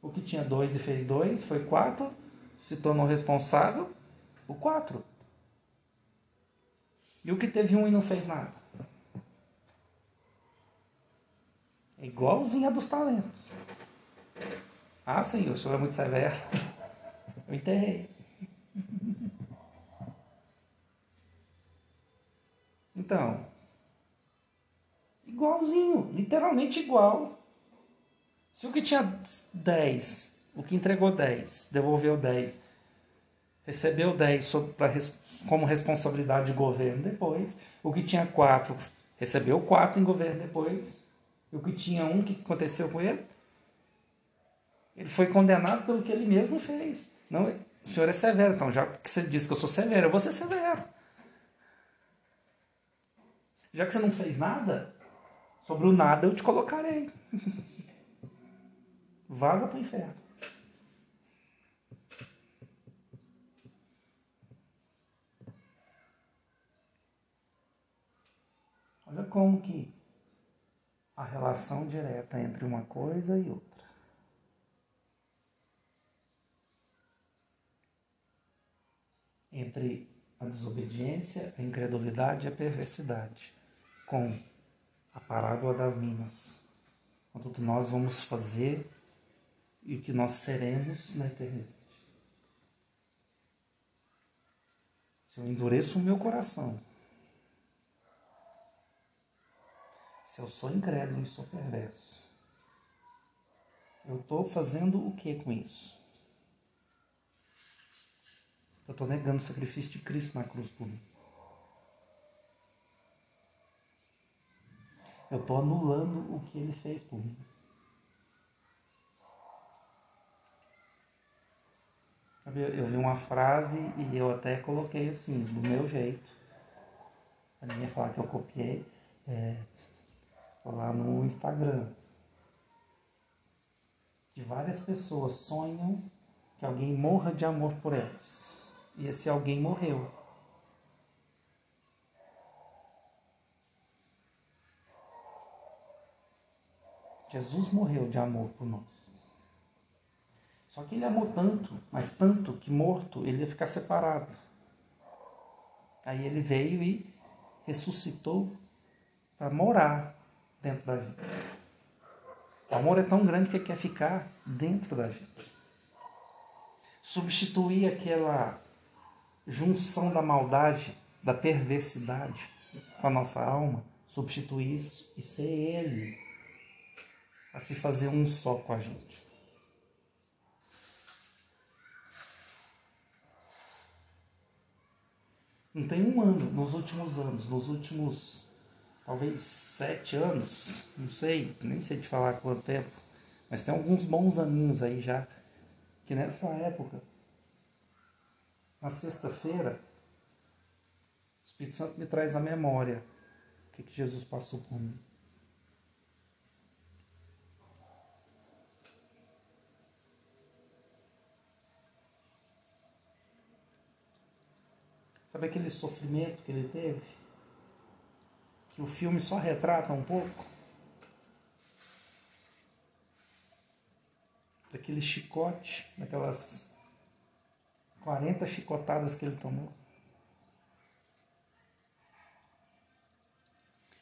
O que tinha 2 e fez 2 foi 4, se tornou responsável por 4. E o que teve 1 um e não fez nada? É igualzinho a dos talentos. Ah, senhor, o senhor é muito severo. Eu enterrei. Então, igualzinho, literalmente igual. Se o que tinha 10, o que entregou 10, devolveu 10, recebeu 10 sobre, pra, como responsabilidade de governo depois, o que tinha 4 recebeu 4 em governo depois, e o que tinha 1, o que aconteceu com ele? Ele foi condenado pelo que ele mesmo fez. Não, o senhor é severo, então já que você disse que eu sou severo, eu vou ser severo. Já que você não fez nada, sobre o nada eu te colocarei. Vaza para o inferno. Olha como que a relação direta entre uma coisa e outra. Entre a desobediência, a incredulidade e a perversidade, com a parábola das minas, quanto que nós vamos fazer e o que nós seremos na eternidade. Se eu endureço o meu coração, se eu sou incrédulo e sou perverso, eu estou fazendo o que com isso? Eu estou negando o sacrifício de Cristo na cruz por mim. Eu estou anulando o que ele fez por mim. Eu vi uma frase e eu até coloquei assim, do meu jeito. A minha falar que eu copiei é, lá no Instagram. Que várias pessoas sonham que alguém morra de amor por elas. E esse alguém morreu. Jesus morreu de amor por nós. Só que ele amou tanto, mas tanto, que morto ele ia ficar separado. Aí ele veio e ressuscitou para morar dentro da gente. O amor é tão grande que ele quer ficar dentro da gente. Substituir aquela junção da maldade, da perversidade com a nossa alma, substituir isso e ser Ele a se fazer um só com a gente. Não tem um ano, nos últimos anos, nos últimos talvez sete anos, não sei, nem sei te falar quanto tempo, mas tem alguns bons aninhos aí já, que nessa época, na sexta-feira, o Espírito Santo me traz a memória o que, que Jesus passou por mim. Sabe aquele sofrimento que ele teve? Que o filme só retrata um pouco? Daquele chicote, daquelas 40 chicotadas que ele tomou.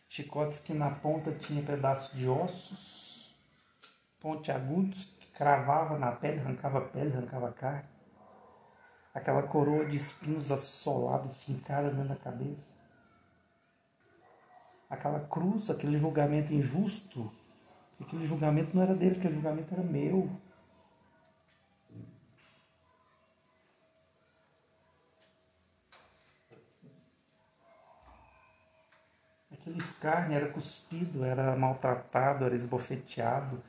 Chicotes que na ponta tinha pedaços de ossos, pontiagudos, que cravava na pele, arrancava a pele, arrancava carne aquela coroa de espinhos assolada, fincada dentro da cabeça. Aquela cruz, aquele julgamento injusto, aquele julgamento não era dele, aquele julgamento era meu. Aquele escárnio era cuspido, era maltratado, era esbofeteado,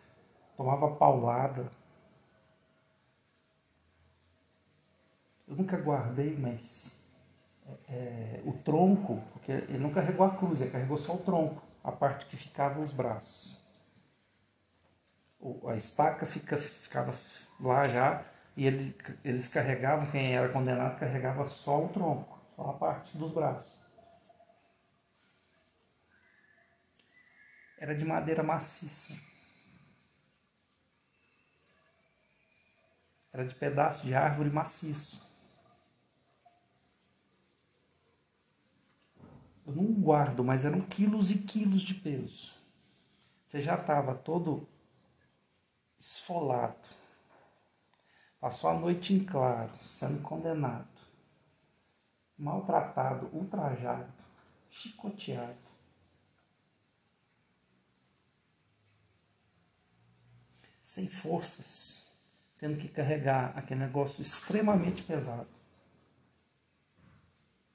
tomava paulada. eu nunca guardei, mas é, é, o tronco, porque ele não carregou a cruz, ele carregou só o tronco, a parte que ficava os braços. A estaca fica, ficava lá já, e ele, eles carregavam, quem era condenado carregava só o tronco, só a parte dos braços. Era de madeira maciça. Era de pedaço de árvore maciço. Eu não guardo, mas eram quilos e quilos de peso. Você já estava todo esfolado. Passou a noite em claro, sendo condenado, maltratado, ultrajado, chicoteado. Sem forças, tendo que carregar aquele negócio extremamente pesado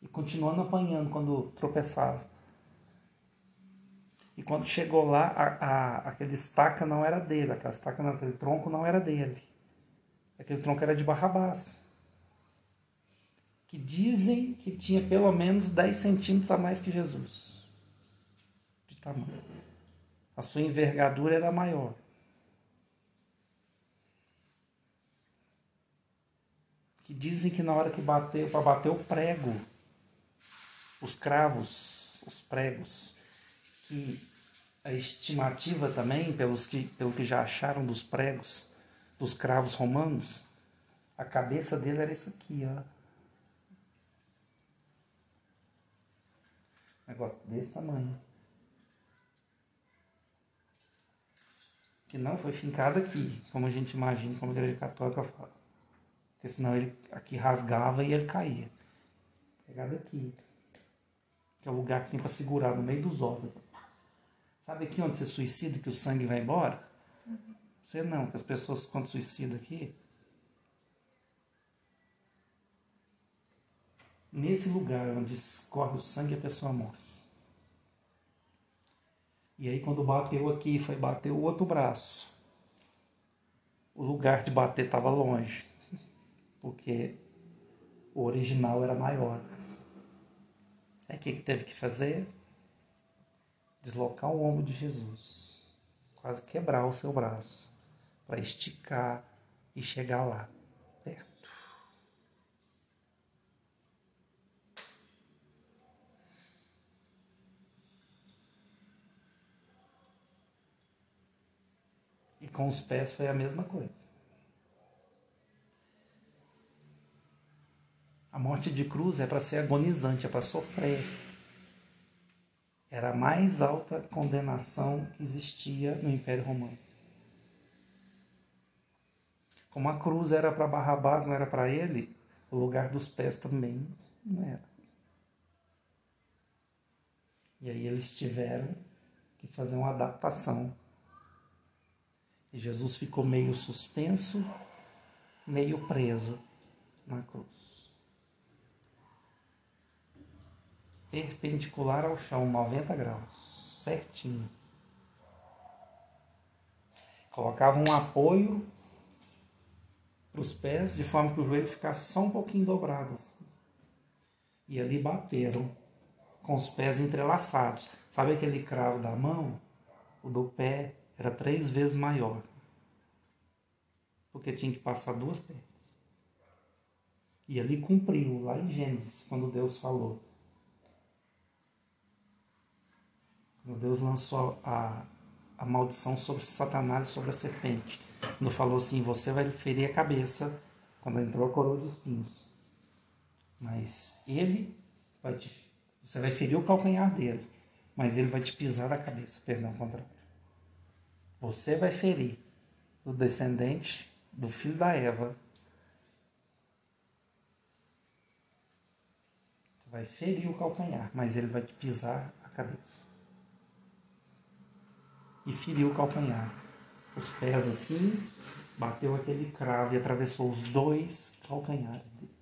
e continuando apanhando quando tropeçava. E quando chegou lá, a, a, aquele estaca não era dele, aquela estaca não, aquele tronco não era dele. Aquele tronco era de Barrabás. Que dizem que tinha pelo menos 10 centímetros a mais que Jesus. De tamanho. A sua envergadura era maior. Que dizem que na hora que bateu, para bater o prego, os cravos, os pregos, que a estimativa também, pelos que, pelo que já acharam dos pregos, dos cravos romanos, a cabeça dele era isso aqui, ó. Negócio desse tamanho. Que não foi fincado aqui, como a gente imagina, como a igreja católica fala. Porque senão ele aqui rasgava e ele caía. Pegado aqui. Que é o lugar que tem para segurar no meio dos ossos. Sabe aqui onde você suicida que o sangue vai embora? Uhum. Você não, que as pessoas quando suicidam aqui, nesse lugar onde escorre o sangue, a pessoa morre. E aí, quando bateu aqui, foi bater o outro braço. O lugar de bater estava longe, porque o original era maior. Aí, o que, que teve que fazer? Deslocar o ombro de Jesus, quase quebrar o seu braço, para esticar e chegar lá. com os pés foi a mesma coisa. A morte de cruz é para ser agonizante, é para sofrer. Era a mais alta condenação que existia no Império Romano. Como a cruz era para Barrabás, não era para ele, o lugar dos pés também não era. E aí eles tiveram que fazer uma adaptação e Jesus ficou meio suspenso, meio preso na cruz. Perpendicular ao chão, 90 graus, certinho. Colocava um apoio para os pés, de forma que o joelho ficasse só um pouquinho dobrado. Assim. E ali bateram com os pés entrelaçados. Sabe aquele cravo da mão? O do pé era três vezes maior. Porque tinha que passar duas pernas. E ali cumpriu, lá em Gênesis, quando Deus falou. Quando Deus lançou a, a maldição sobre Satanás e sobre a serpente. Quando falou assim: Você vai ferir a cabeça quando entrou a coroa de espinhos. Mas ele vai te. Você vai ferir o calcanhar dele. Mas ele vai te pisar a cabeça. Perdão, contrário. Você vai ferir o descendente do filho da Eva. Você vai ferir o calcanhar, mas ele vai te pisar a cabeça. E feriu o calcanhar. Os pés assim, bateu aquele cravo e atravessou os dois calcanhares dele.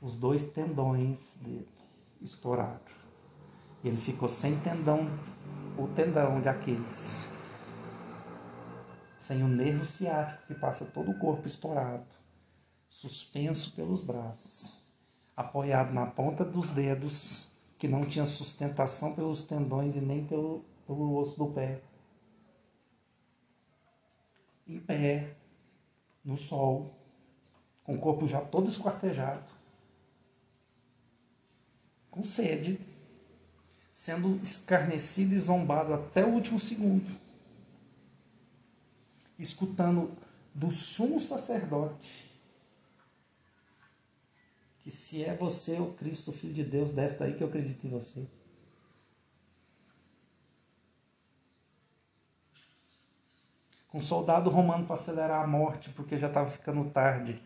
Os dois tendões dele estouraram. E ele ficou sem tendão, o tendão de Aquiles sem o nervo ciático que passa todo o corpo estourado, suspenso pelos braços, apoiado na ponta dos dedos, que não tinha sustentação pelos tendões e nem pelo, pelo osso do pé. Em pé, no sol, com o corpo já todo esquartejado, com sede, sendo escarnecido e zombado até o último segundo escutando do sumo sacerdote que se é você o Cristo, Filho de Deus, desce daí que eu acredito em você. Um soldado romano para acelerar a morte, porque já estava ficando tarde,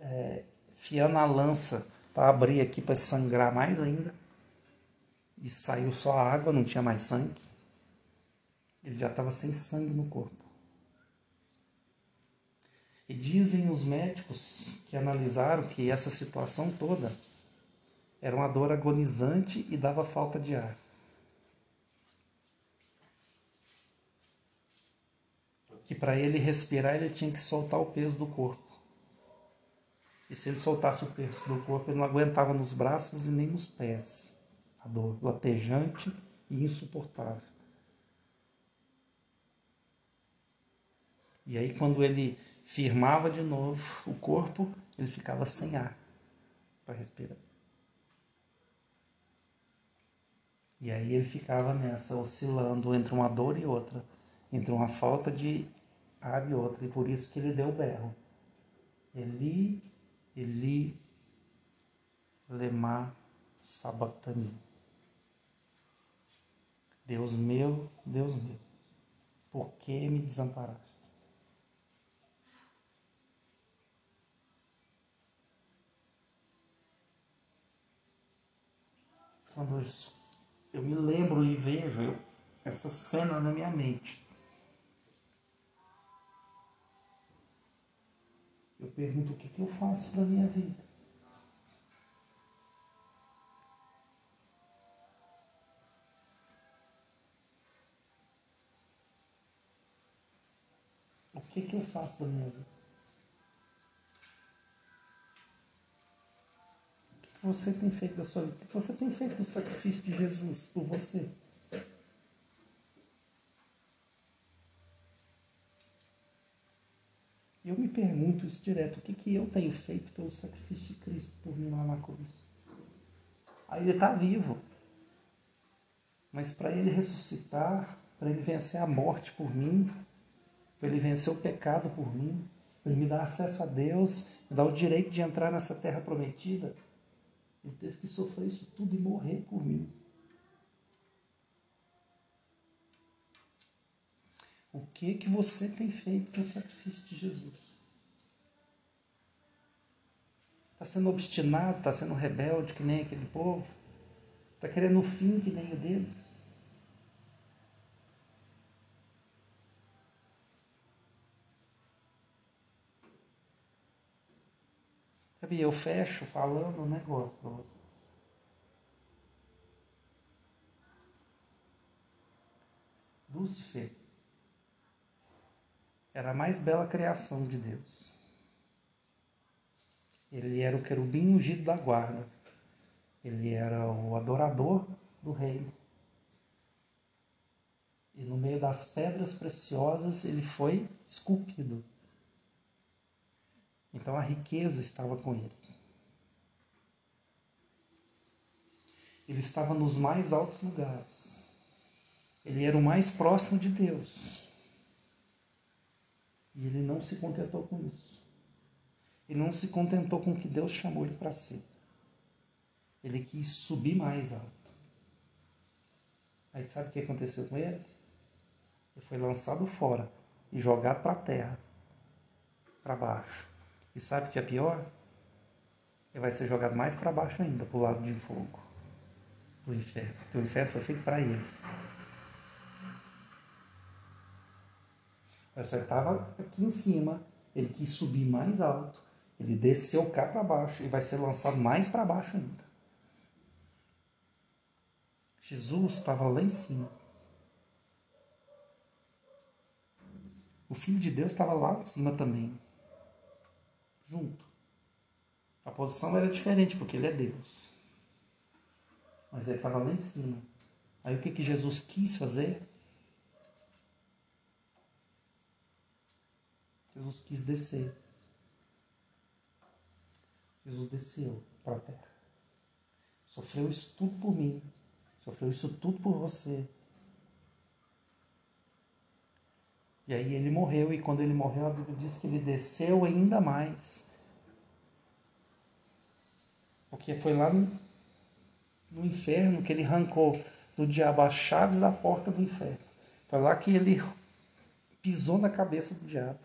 é, fiando a lança para abrir aqui para sangrar mais ainda. E saiu só a água, não tinha mais sangue. Ele já estava sem sangue no corpo. E dizem os médicos que analisaram que essa situação toda era uma dor agonizante e dava falta de ar. Que para ele respirar ele tinha que soltar o peso do corpo. E se ele soltasse o peso do corpo, ele não aguentava nos braços e nem nos pés. A dor latejante e insuportável. E aí, quando ele firmava de novo o corpo, ele ficava sem ar para respirar. E aí ele ficava nessa, oscilando entre uma dor e outra, entre uma falta de ar e outra, e por isso que ele deu o berro. Eli, Eli, Lema, Sabatani. Deus meu, Deus meu, por que me desamparaste? Quando eu, me lembro e vejo essa cena na minha mente, eu pergunto o que, que eu faço da minha vida. O que, que eu faço da minha vida? O que, que você tem feito da sua vida? O que você tem feito do sacrifício de Jesus por você? Eu me pergunto isso direto, o que, que eu tenho feito pelo sacrifício de Cristo por mim lá na cruz? Aí ele está vivo. Mas para ele ressuscitar, para ele vencer a morte por mim, para ele vencer o pecado por mim, para ele me dar acesso a Deus, me dar o direito de entrar nessa terra prometida, ele teve que sofrer isso tudo e morrer por mim. O que que você tem feito com o sacrifício de Jesus? Está sendo obstinado, está sendo rebelde que nem aquele povo? Está querendo o fim que nem o dele? Sabe, eu fecho falando um negócio para vocês. Lúcifer era a mais bela criação de Deus. Ele era o querubim ungido da guarda. Ele era o adorador do reino. E no meio das pedras preciosas ele foi esculpido. Então a riqueza estava com ele. Ele estava nos mais altos lugares. Ele era o mais próximo de Deus. E ele não se contentou com isso. Ele não se contentou com o que Deus chamou ele para ser. Ele quis subir mais alto. Aí sabe o que aconteceu com ele? Ele foi lançado fora e jogado para a terra, para baixo. E sabe o que é pior? Ele vai ser jogado mais para baixo ainda, para o lado de fogo, do inferno. Porque o inferno foi feito para ele. Só estava aqui em cima, ele quis subir mais alto, ele desceu cá para baixo e vai ser lançado mais para baixo ainda. Jesus estava lá em cima. O Filho de Deus estava lá em cima também. Junto. A posição era diferente, porque ele é Deus. Mas ele estava lá em cima. Aí o que, que Jesus quis fazer? Jesus quis descer. Jesus desceu para a terra. Sofreu isso tudo por mim. Sofreu isso tudo por você. E aí ele morreu, e quando ele morreu, a Bíblia diz que ele desceu ainda mais. Porque foi lá no, no inferno que ele arrancou do diabo as chaves da porta do inferno. Foi lá que ele pisou na cabeça do diabo.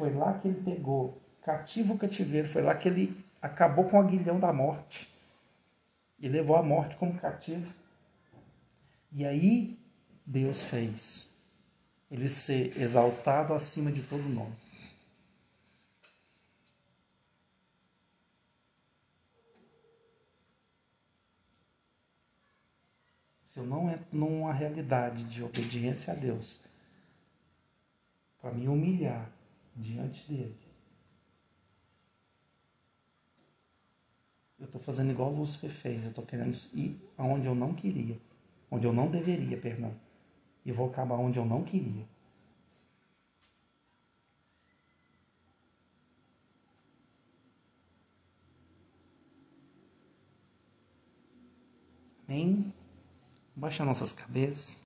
Foi lá que ele pegou cativo o cativeiro. Foi lá que ele acabou com o aguilhão da morte. E levou a morte como cativo. E aí Deus fez ele ser exaltado acima de todo nome. Se eu não entro numa realidade de obediência a Deus, para me humilhar diante dele, eu estou fazendo igual o Lúcifer fez, eu estou querendo ir aonde eu não queria, onde eu não deveria, perdão e vou acabar onde eu não queria. Amém? Baixa nossas cabeças.